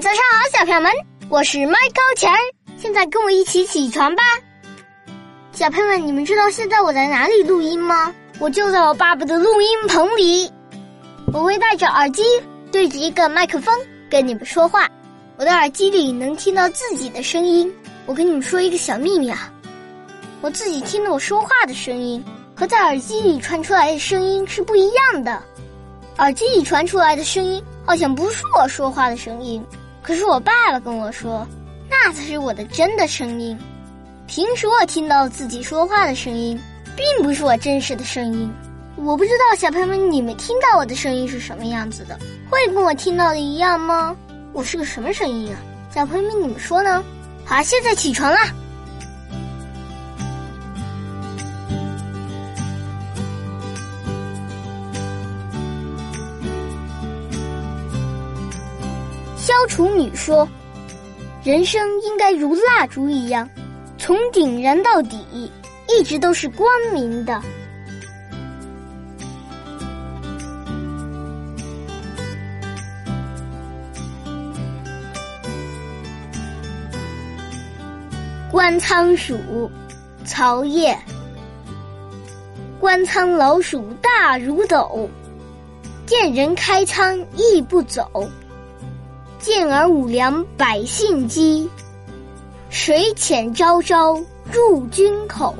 早上好，小朋友们，我是麦高钱儿，现在跟我一起起床吧。小朋友们，你们知道现在我在哪里录音吗？我就在我爸爸的录音棚里，我会戴着耳机，对着一个麦克风跟你们说话。我的耳机里能听到自己的声音。我跟你们说一个小秘密啊，我自己听到我说话的声音和在耳机里传出来的声音是不一样的。耳机里传出来的声音好像不是我说话的声音，可是我爸爸跟我说，那才是我的真的声音。平时我听到自己说话的声音，并不是我真实的声音。我不知道小朋友们，你们听到我的声音是什么样子的？会跟我听到的一样吗？我是个什么声音啊？小朋友们，你们说呢？好，现在起床啦！消除女说：“人生应该如蜡烛一样，从顶燃到底，一直都是光明的。”观仓鼠，曹烨。观仓老鼠大如斗，见人开仓亦不走。健而五粮百姓饥，水浅朝朝入军口。